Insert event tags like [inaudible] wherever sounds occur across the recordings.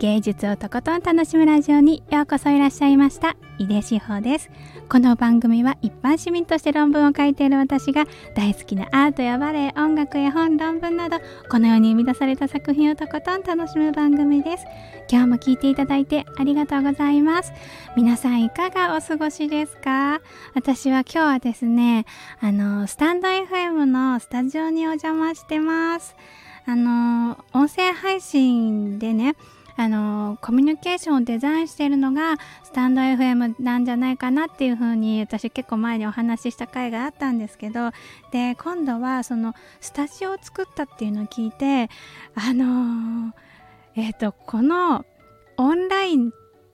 芸術をとことん楽しむラジオにようこそいらっしゃいました。井出志保です。この番組は一般市民として論文を書いている私が大好きなアートやバレエ音楽や本論文などこのように生み出された作品をとことん楽しむ番組です。今日も聞いていただいてありがとうございます。皆さんいかがお過ごしですか？私は今日はですねあのスタンド FM のスタジオにお邪魔してます。あの音声配信でねあのコミュニケーションをデザインしているのがスタンド FM なんじゃないかなっていう風に私結構前にお話しした回があったんですけどで今度はそのスタジオを作ったっていうのを聞いてあのえっ、ー、とこのオンライン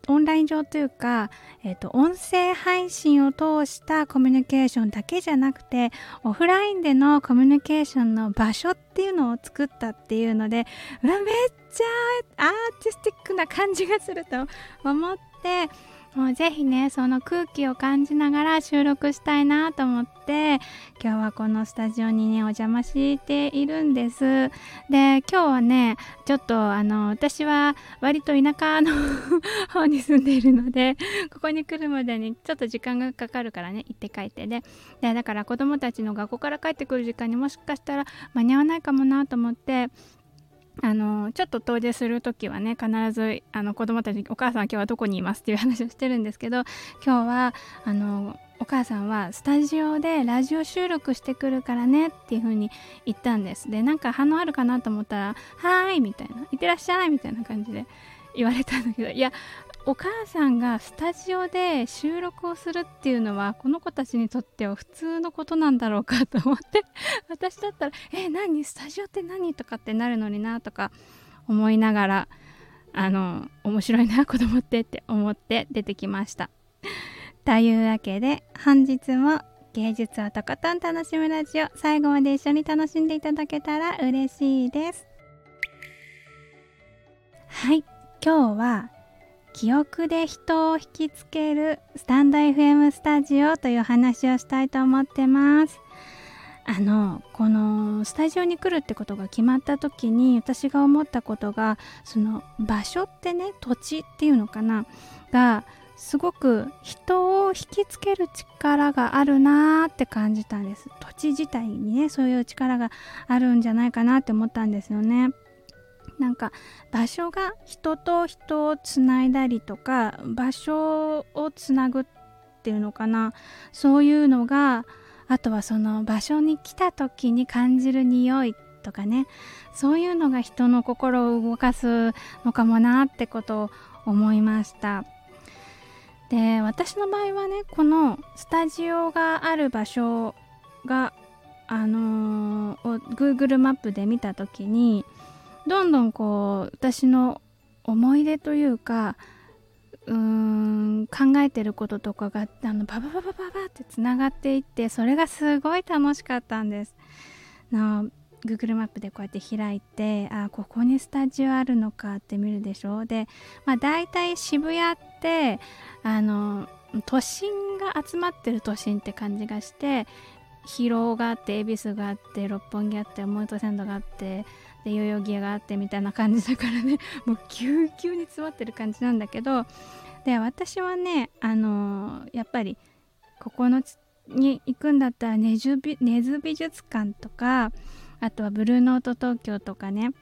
オンライン上というか、えーと、音声配信を通したコミュニケーションだけじゃなくてオフラインでのコミュニケーションの場所っていうのを作ったっていうのでうわめっちゃアーティスティックな感じがすると [laughs] 思ってもうぜひねその空気を感じながら収録したいなと思って今日はこのスタジオにねお邪魔しているんです。で今日はねちょっとあの私は割と田舎の [laughs] 方に住んでいるのでここに来るまでにちょっと時間がかかるからね行って帰って。ででだから子供たちの学校から帰ってくる時間にもしかしたら間に合わないかもなと思ってあのちょっと遠出する時はね必ずあの子供たちに「お母さん今日はどこにいます」っていう話をしてるんですけど今日はあのお母さんはスタジオでラジオ収録してくるからねっていう風に言ったんです。でなんか反応あるかなと思ったら「はーい」みたいな「いってらっしゃい」みたいな感じで言われたんだけどいやお母さんがスタジオで収録をするっていうのはこの子たちにとっては普通のことなんだろうかと思って私だったら「え何スタジオって何?」とかってなるのになとか思いながらあの面白いな子供ってって思って出てきました。というわけで本日も芸術をとことん楽しむラジオ最後まで一緒に楽しんでいただけたら嬉しいです。はい今日は記憶で人を引きつけるスタンド FM スタジオという話をしたいと思ってます。あのこのスタジオに来るってことが決まった時に私が思ったことがその場所ってね土地っていうのかな？がすごく人を引きつける力があるなーって感じたんです。土地自体にねそういう力があるんじゃないかなって思ったんですよね。なんか場所が人と人をつないだりとか場所をつなぐっていうのかな。そういうのがあとはその場所に来た時に感じる匂いとかね。そういうのが人の心を動かすのかもなってことを思いました。で私の場合はねこのスタジオがある場所があのー、Google マップで見た時にどんどんこう私の思い出というかうーん考えてることとかがあのババババババってつながっていってそれがすごい楽しかったんです。の Google マップでこうやって開いてあここにスタジオあるのかって見るでしょ？で、まあ、大体渋谷ってあの都心が集まってる都心って感じがして広尾があって恵比寿があって六本木あって表参道があってで代々木があってみたいな感じだからね。[laughs] もうぎゅうぎゅうに詰まってる感じなんだけど。で私はねあのー、やっぱりここのに行くんだったら根津美術館とかあとはブルーノート東京とかね。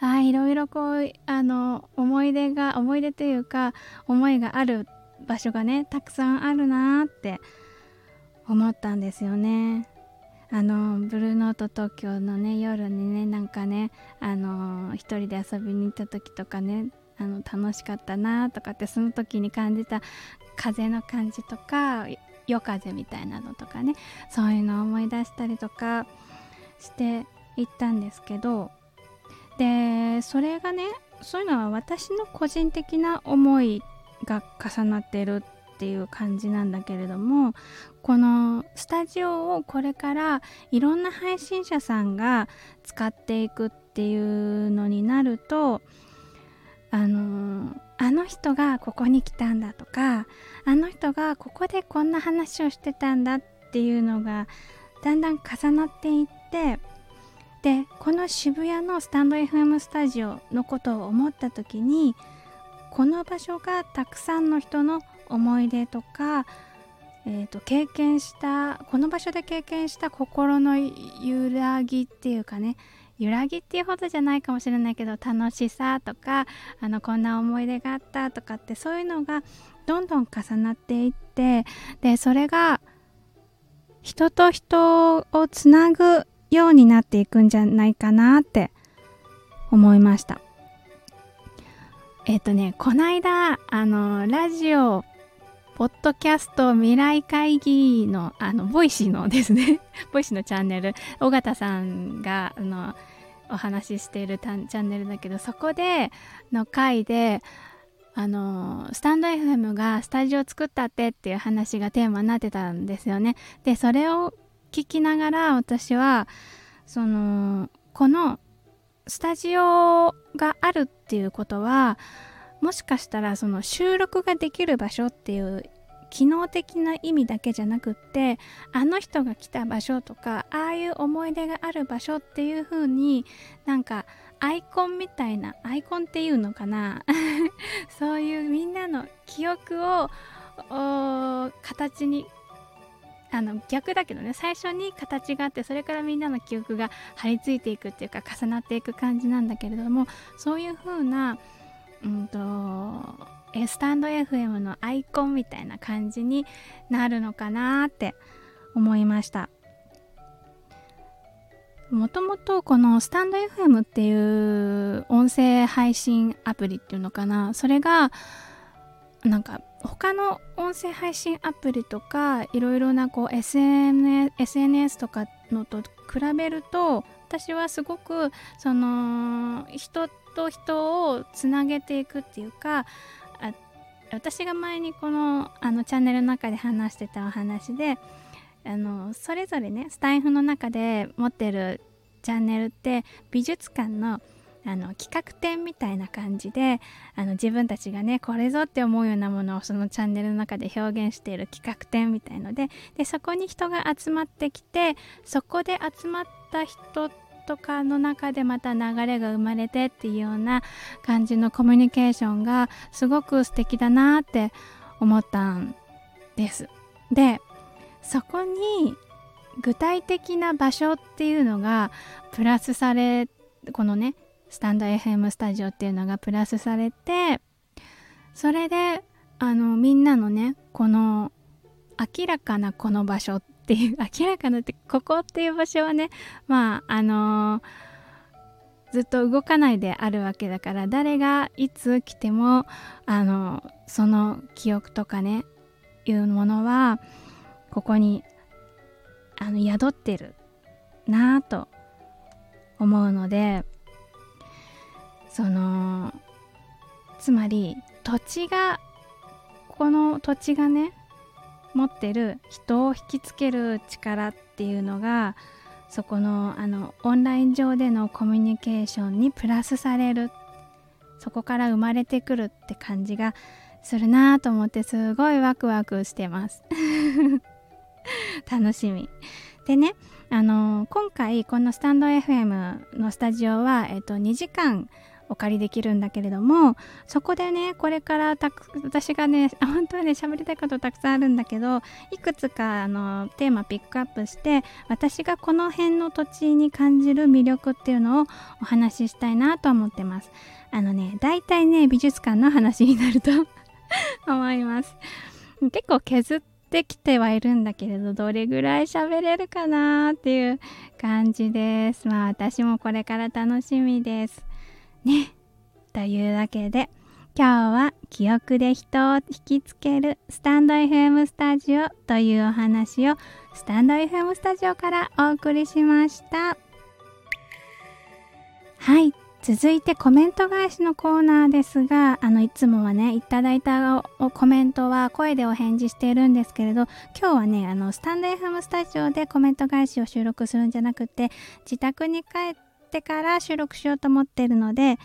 あいろいろこうあの思い出が思い出というか思いがある場所がねたくさんあるなーって思ったんですよね。あのブルーノート東京のね夜にねなんかねあの一人で遊びに行った時とかねあの楽しかったなとかってその時に感じた風の感じとか夜風みたいなのとかねそういうのを思い出したりとかしていったんですけどでそれがねそういうのは私の個人的な思いが重なってるっていう感じなんだけれどもこのスタジオをこれからいろんな配信者さんが使っていくっていうのになるとあのあの人がここに来たんだとかあの人がここでこんな話をしてたんだっていうのがだんだん重なっていってでこの渋谷のスタンド FM スタジオのことを思った時にこの場所がたくさんの人の思い出とか、えーと、経験したこの場所で経験した心の揺らぎっていうかね揺らぎっていうほどじゃないかもしれないけど楽しさとかあのこんな思い出があったとかってそういうのがどんどん重なっていってでそれが人と人をつなぐようになっていくんじゃないかなって思いました。えっ、とね、こないだ、あの、ラジオ、ポッドキャスト未来会議の、あの、ボイシーのですね、[laughs] ボイシーのチャンネル、尾形さんが、あの、お話ししているチャンネルだけど、そこでの回で、あのスタンド FM がスタジオ作ったってっていう話がテーマになってたんですよね。でそれを聞きながら私はそのこのスタジオがあるっていうことはもしかしたらその収録ができる場所っていう機能的な意味だけじゃなくってあの人が来た場所とかああいう思い出がある場所っていう風になんかアイコンみたいなアイコンっていうのかな？[laughs] そういうみんなの記憶を形にあの逆だけどね最初に形があってそれからみんなの記憶が張り付いていくっていうか重なっていく感じなんだけれどもそういう風なうんとスタンド FM のアイコンみたいな感じになるのかなって思いました。もともとこのスタンド FM っていう音声配信アプリっていうのかな。それがなんか他の音声配信アプリとかいろいろなこう SNS, SNS とかのと比べると私はすごくその人ってと人をつなげていくっていうか私が前にこのあのチャンネルの中で話してたお話であのそれぞれねスタイフの中で持ってるチャンネルって美術館のあの企画展みたいな感じであの自分たちがねこれぞって思うようなものをそのチャンネルの中で表現している企画展みたいのででそこに人が集まってきてそこで集まった人とかの中でまた流れが生まれてっていうような感じのコミュニケーションがすごく素敵だなって思ったんです。でそこに具体的な場所っていうのがプラスされこのねスタンド FM スタジオっていうのがプラスされてそれであの明らかなこの場所っていう明らかなってここっていう場所はねまああのー、ずっと動かないであるわけだから誰がいつ来てもあのその記憶とかねいうものはここにあの宿ってるなぁと思うのでそのつまり土地がこの土地がね持ってる人を引きつける力っていうのがそこのあのオンライン上でのコミュニケーションにプラスされる。そこから生まれてくるって感じがするなと思ってすごいワクワクしてます。[laughs] 楽しみ。でねあの今回このスタンド FM のスタジオは、えっと、2時間お借りできるんだけれどもそこでねこれからたく私がね本当はね喋りたいことたくさんあるんだけどいくつかあのテーマピックアップして私がこの辺の土地に感じる魅力っていうのをお話ししたいなと思ってます。あのね大体ね美術館の話になると [laughs] 思います。結構削ってきてはいるんだけれどどれぐらい喋れるかなっていう感じです。まあ私もこれから楽しみです。ね。というわけで今日は記憶で人を引きつけるスタンド FM スタジオというお話をスタンド FM スタジオからお送りしました。はい。続いてコメント返しのコーナーですが、あの、いつもはね、いただいたコメントは声でお返事しているんですけれど、今日はね、あの、スタンド FM スタジオでコメント返しを収録するんじゃなくて、自宅に帰ってってから収録しようと思ってるので、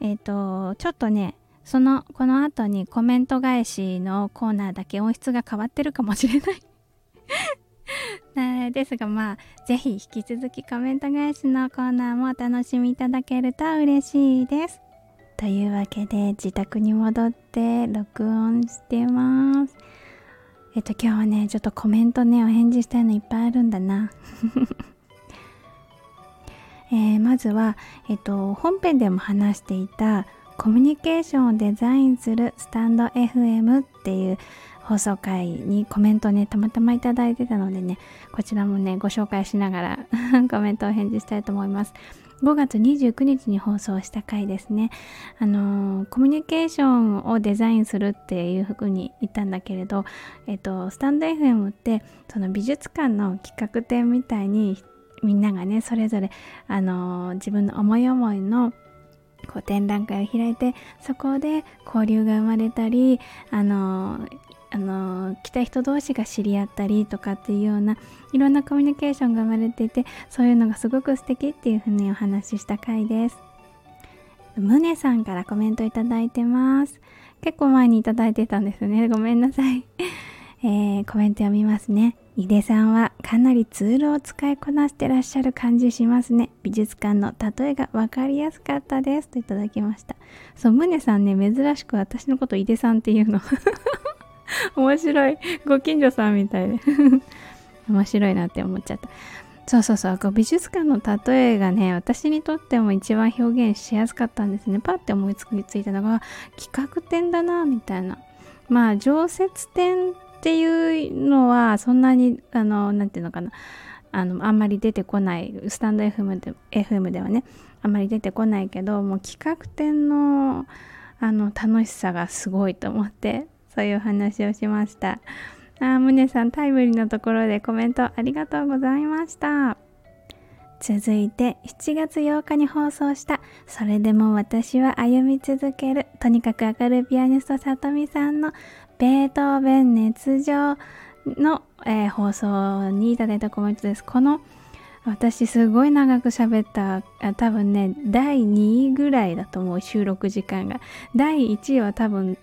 えっ、ー、と、ちょっとね、その、この後にコメント返しのコーナーだけ音質が変わってるかもしれない。[laughs] ですがまあ是非引き続きコメント返しのコーナーもお楽しみいただけると嬉しいです。というわけで自宅に戻って録音してます。えっと今日はねちょっとコメントねお返事したいのいっぱいあるんだな。えー、まずは、えっと、本編でも話していたコミュニケーションをデザインするスタンド FM っていう放送回にコメントねたまたまいただいてたのでねこちらもねご紹介しながら [laughs] コメントを返事したいと思います。5月29日に放送した回ですね。あのー、コミュニケーションをデザインするっていうふうに言ったんだけれどえっとスタンド FM ってその美術館の企画展みたいにみんながねそれぞれあのー、自分の思い思いのこう展覧会を開いてそこで交流が生まれたりあのー、あの来た人同士が知り合ったりとかっていうようないろんなコミュニケーションが生まれていてそういうのがすごく素敵っていうふうにお話しした回です。ムネさんからコメントいただいてます。結構前にいただいてたんですね。ごめんなさい、[laughs] えー、コメント読みますね。井出さんはかなりツールを使いこなしてらっしゃる感じしますね美術館の例えが分かりやすかったですといただきましたそうムネさんね珍しく私のこと井出さんっていうの [laughs] 面白い。ご近所さんみたいで。[laughs] 面白いなって思っちゃった。そうそうそう。美術館の例えがね、私にとっても一番表現しやすかったんですね。パッて思いついたのが、企画展だな、みたいな。まあ、常設展っていうのは、そんなに、あの、なんていうのかな。あの、あんまり出てこない。スタンド FM で FM ではね、あんまり出てこないけど、もう企画展の、あの、楽しさがすごいと思って、そういう話をしました。あ、むねさんタイムリーなところでコメントありがとうございました。続いて7月8日に放送した「それでも私は歩み続ける」とにかく明るいピアニストさとみさんの「ベートーベン熱情の」えー、放送にいただいたコメントです。この私すごい長く喋った多分ね第2位ぐらいだと思う収録時間が第1位は多分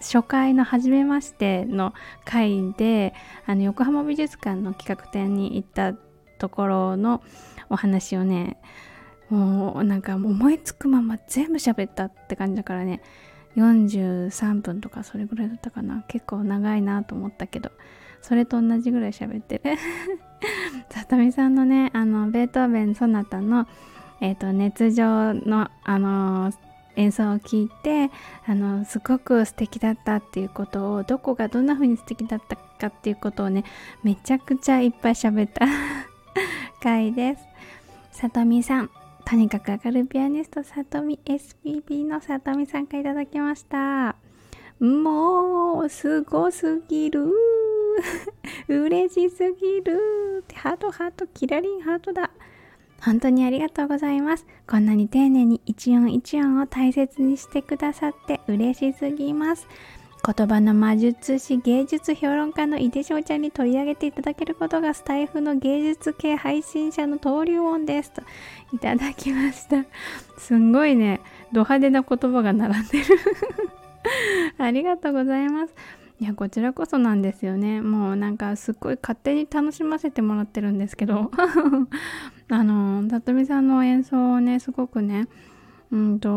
初回の初めましての回であの横浜美術館の企画展に行ったところのお話をねもうなんか思いつくまま全部喋ったって感じだからね43分とかそれぐらいだったかな。結構長いなと思ったけど。それと同じぐらい喋ってる。[laughs] 里見さんのねあのベートーベンソナタのえっ、ー、と熱情のあのー演奏を聞いてあのすごく素敵だったっていうことをどこがどんな風に素敵だったかっていうことをねめちゃくちゃいっぱい喋った [laughs] 回です。さとみさん。とにかく明るいピアニストさとみ SPB のさとみさんからいただきましたもうすごすぎる [laughs] 嬉しすぎるハートハートキラリンハートだ本当にありがとうございます。こんなに丁寧に一音一音を大切にしてくださって嬉しすぎます。言葉の魔術師芸術評論家の井出翔ちゃんに取り上げていただけることがスタイフの芸術系配信者の登竜音ですと [laughs] いただきました。すんごいね。ド派手な言葉が並んでる。[laughs] ありがとうございます。いやこちらこそなんですよね。もうなんかすっごい勝手に楽しませてもらってるんですけど。[laughs] あの里見さんの演奏をねすごくねうんと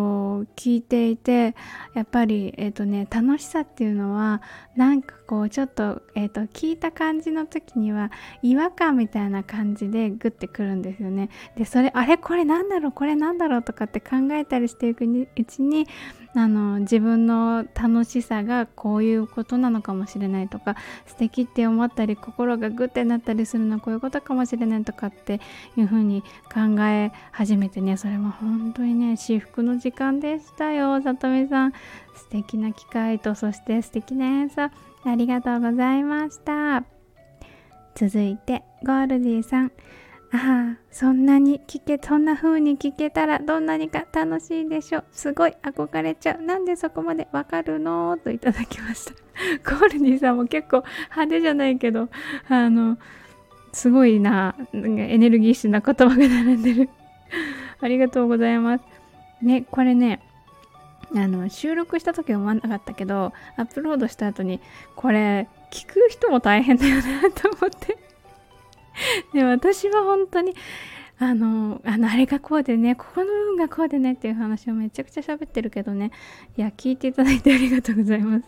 聞いていてやっぱり、えーとね、楽しさっていうのはなんかこうちょっと,、えーと、聞いた感じの時には違和感みたいな感じでグッてくるんですよね。でそれあれこれなんだろうこれなんだろうとかって考えたりしていくうちにあの自分の楽しさがこういうことなのかもしれないとか素敵って思ったり心がグッてなったりするのはこういうことかもしれないとかっていうふうに考え始めてねそれは本当にね至福の時間でしたよさとみさん素敵な機会とそして素敵な演奏ありがとうございました。続いてゴールディさん。ああそんなに聞けそんな風に聞けたらどんなにか楽しいでしょう。すごい憧れちゃう。なんでそこまでわかるの？といただきました。[laughs] ゴールディさんも結構派手じゃないけどあのすごいなエネルギッシュな言葉が並んでる。[laughs] ありがとうございます。ねこれねあの収録した時は思わなかったけどアップロードした後にこれ聞く人も大変だよなと思って。[laughs] で私は本当にあのあのあれがこうでねここの部分がこうでねっていう話をめちゃくちゃ喋ってるけどね。いや聞いていただいてありがとうございます。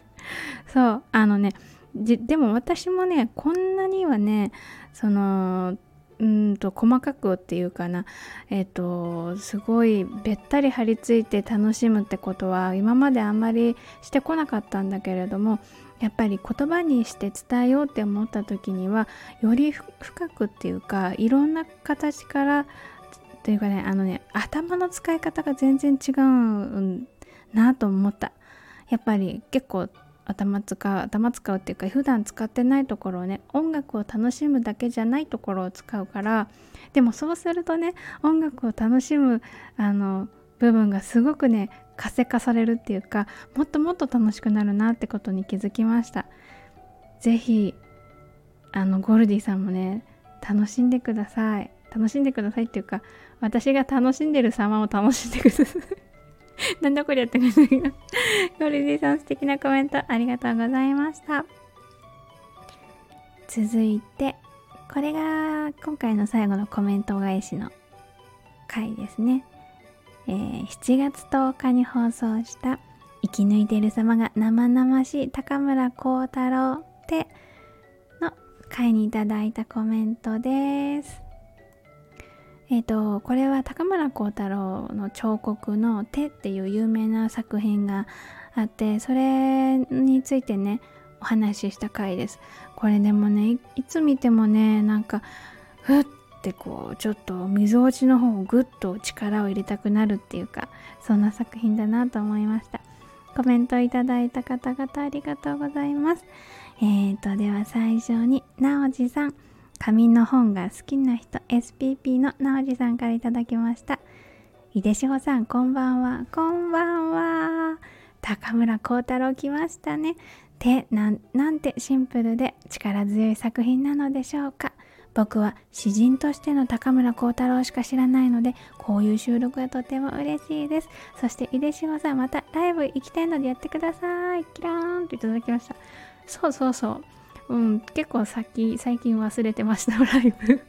そうあのねでも私もねこんなにはねそのうんと細かくっていうかな。えっ、ー、とすごいべったり張り付いて楽しむってことは今まであんまりしてこなかったんだけれどもやっぱり言葉にして伝えようって思った時にはより深くっていうかいろんな形からというかねあのね頭の使い方が全然違うなと思った。やっぱり結構頭使う頭使うっていうか普段使ってないところをね音楽を楽しむだけじゃないところを使うからでもそうするとね音楽を楽しむあの部分がすごくね活性化されるっていうかもっともっと楽しくなるなってことに気づきました。是非あのゴルディさんもね楽しんでください。楽しんでくださいっていうか私が楽しんでる様を楽しんでください。[laughs] なんだこりゃって感じだけど。ゴルディさん素敵なコメントありがとうございました。続いて、これが今回の最後のコメント返しの回ですね。えー、7月10日に放送した生き抜いている様が生々しい高村光太郎での回にいただいたコメントです。えっ、ー、とこれは高村光太郎の彫刻の「手」っていう有名な作品があってそれについてねお話しした回です。これでもねいつ見てもねなんかふってこうちょっとみぞおちの方をぐっと力を入れたくなるっていうかそんな作品だなと思いました。コメントいただいた方々ありがとうございます。えーとでは最初になおじさん。紙の本が好きな人 SPP のなおじさんから頂きました。井出志保さんこんばんは。こんばんは。高村光太郎来ましたね。てなんてシンプルで力強い作品なのでしょうか。僕は詩人としての高村光太郎しか知らないのでこういう収録はとても嬉しいです。そして井出志保さんまたライブ行きたいのでやってください。キラーンといただきました。そうそうそう。うん、結構先最近忘れてました [laughs] ライブ。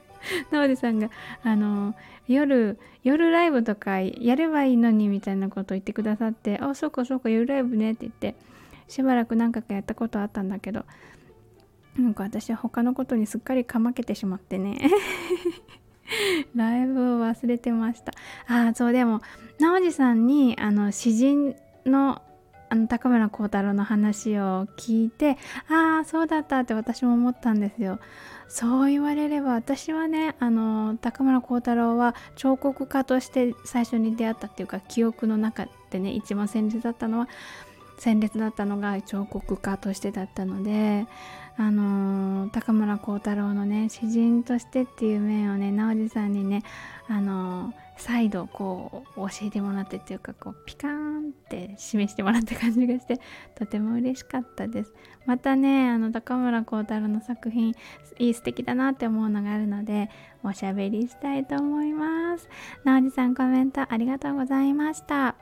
直でさんがあの夜夜ライブとかやればいいのにみたいなことを言ってくださってあそうかそうか夜ライブねって言ってしばらく何回かやったことあったんだけどなんか私は他のことにすっかりかまけてしまってね。[laughs] ライブを忘れてました。ああそうでも直司さんにあの詩人のあの高村光太郎の話を聞いてああそうだったって私も思ったんですよ。そう言われれば私はねあの高村光太郎は彫刻家として最初に出会ったっていうか記憶の中でね一番鮮烈だったのは鮮烈だったのが彫刻家としてだったのであの高村光太郎のね詩人としてっていう面をね直司さんにねあの再度こう教えてもらってっていうかこうピカーンって示してもらった感じがしてとても嬉しかったです。またねあの高村光太郎の作品いい素敵だなって思うのがあるのでおしゃべりしたいと思います。直司さんコメントありがとうございました。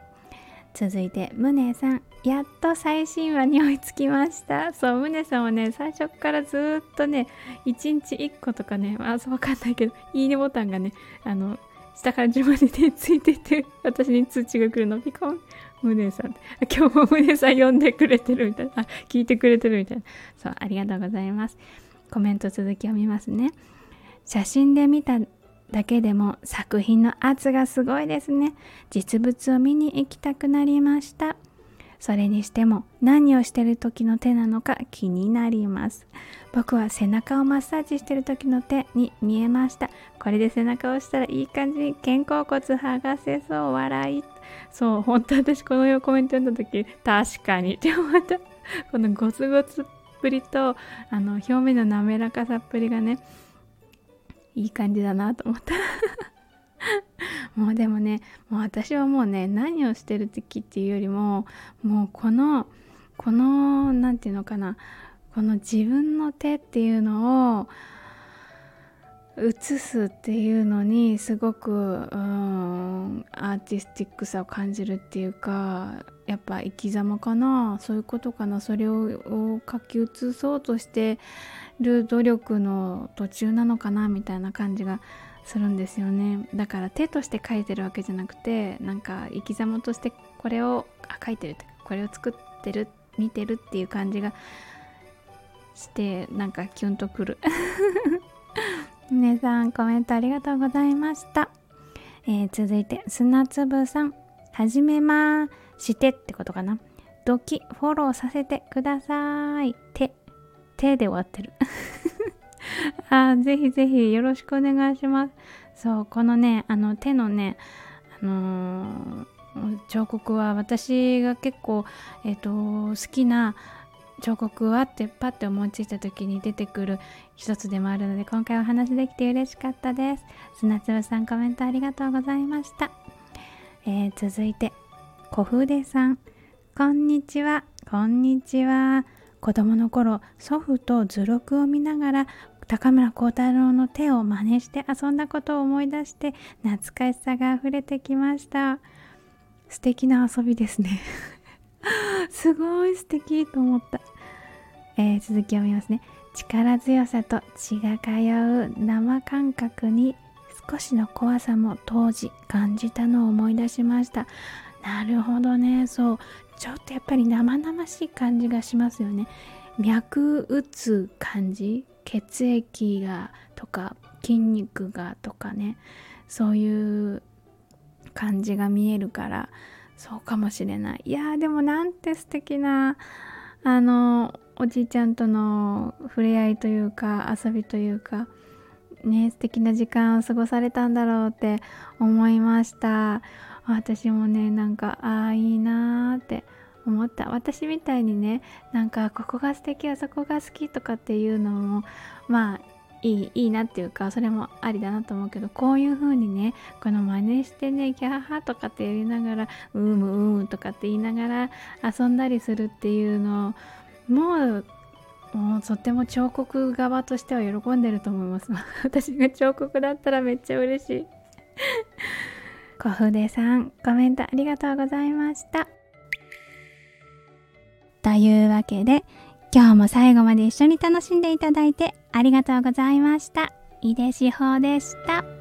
続いてムネさん。やっと最新話に追いつきました。そうムネさんはね最初からずっとね1日1個とかねあそうわかんないけどいいねボタンがねあの下から順番に手ついてて私に通知が来るの。ピコン。ムネさん。今日もムネさん呼んでくれてるみたいな。あ聞いてくれてるみたいな。そうありがとうございます。コメント続き読みますね。写真で見ただけでも作品の圧がすごいですね。実物を見に行きたくなりました。それにしても何をしてる時の手なのか気になります。僕は背中をマッサージしてる時の手に見えました。これで背中を押したらいい感じに肩甲骨剥がせそう。笑い。そう本当私このコメント読んだ時確かにって思った。このゴツゴツっぷりとあの表面の滑らかさっぷりがねいい感じだなと思った。もうでもねもう私はもうね何をしてる時っていうよりももうこのこの何て言うのかなこの自分の手っていうのを映すっていうのにすごくうんアーティスティックさを感じるっていうかやっぱ生き様かなそういうことかなそれを書き写そうとしてる努力の途中なのかなみたいな感じがするんですよね。だから手として書いてるわけじゃなくてなんか生き様としてこれをあ書いてるってこれを作ってる見てるっていう感じがしてなんかキュンとくる。[laughs] 皆さんコメントありがとうございました、えー、続いて砂粒さん。はじめましてってことかな。ドキフォローさせてください。手手で終わってる。[laughs] あぜひぜひよろしくお願いします。そうこのねあの手のねあのー、彫刻は私が結構えっ、ー、と好きな彫刻はってパッて思いついた時に出てくる一つでもあるので今回お話できて嬉しかったです。砂粒さんコメントありがとうございました、えー、続いて小筆さん。こんにちは。こんにちは。子供の頃祖父と図録を見ながら高村光太郎の手を真似して遊んだことを思い出して懐かしさが溢れてきました。素敵な遊びですね。[laughs] すごい素敵と思った、えー、続きを見ますね。力強さと血が通う生感覚に少しの怖さも当時感じたのを思い出しました。なるほどね。そう。ちょっとやっぱり生々しい感じがしますよね。脈打つ感じ血液がとか筋肉がとかね。そういう感じが見えるからそうかもしれない。いやでもなんて素敵なあのおじいちゃんとの触れ合いというか遊びというかね素敵な時間を過ごされたんだろうって思いました。私もねなんかああいいなーって思った。私みたいにねなんかここが素敵あそこが好きとかっていうのもまあいいいいなっていうかそれもありだなと思うけどこういう風にねこの真似してねギャーハとかってやりながらうーむうーむとかって言いながら遊んだりするっていうのもうもうとっても彫刻側としては喜んでると思います。[laughs] 私が彫刻だったらめっちゃ嬉しい。小筆さんコメントありがとうございましたというわけで今日も最後まで一緒に楽しんでいただいてありがとうございました。井出志保でした。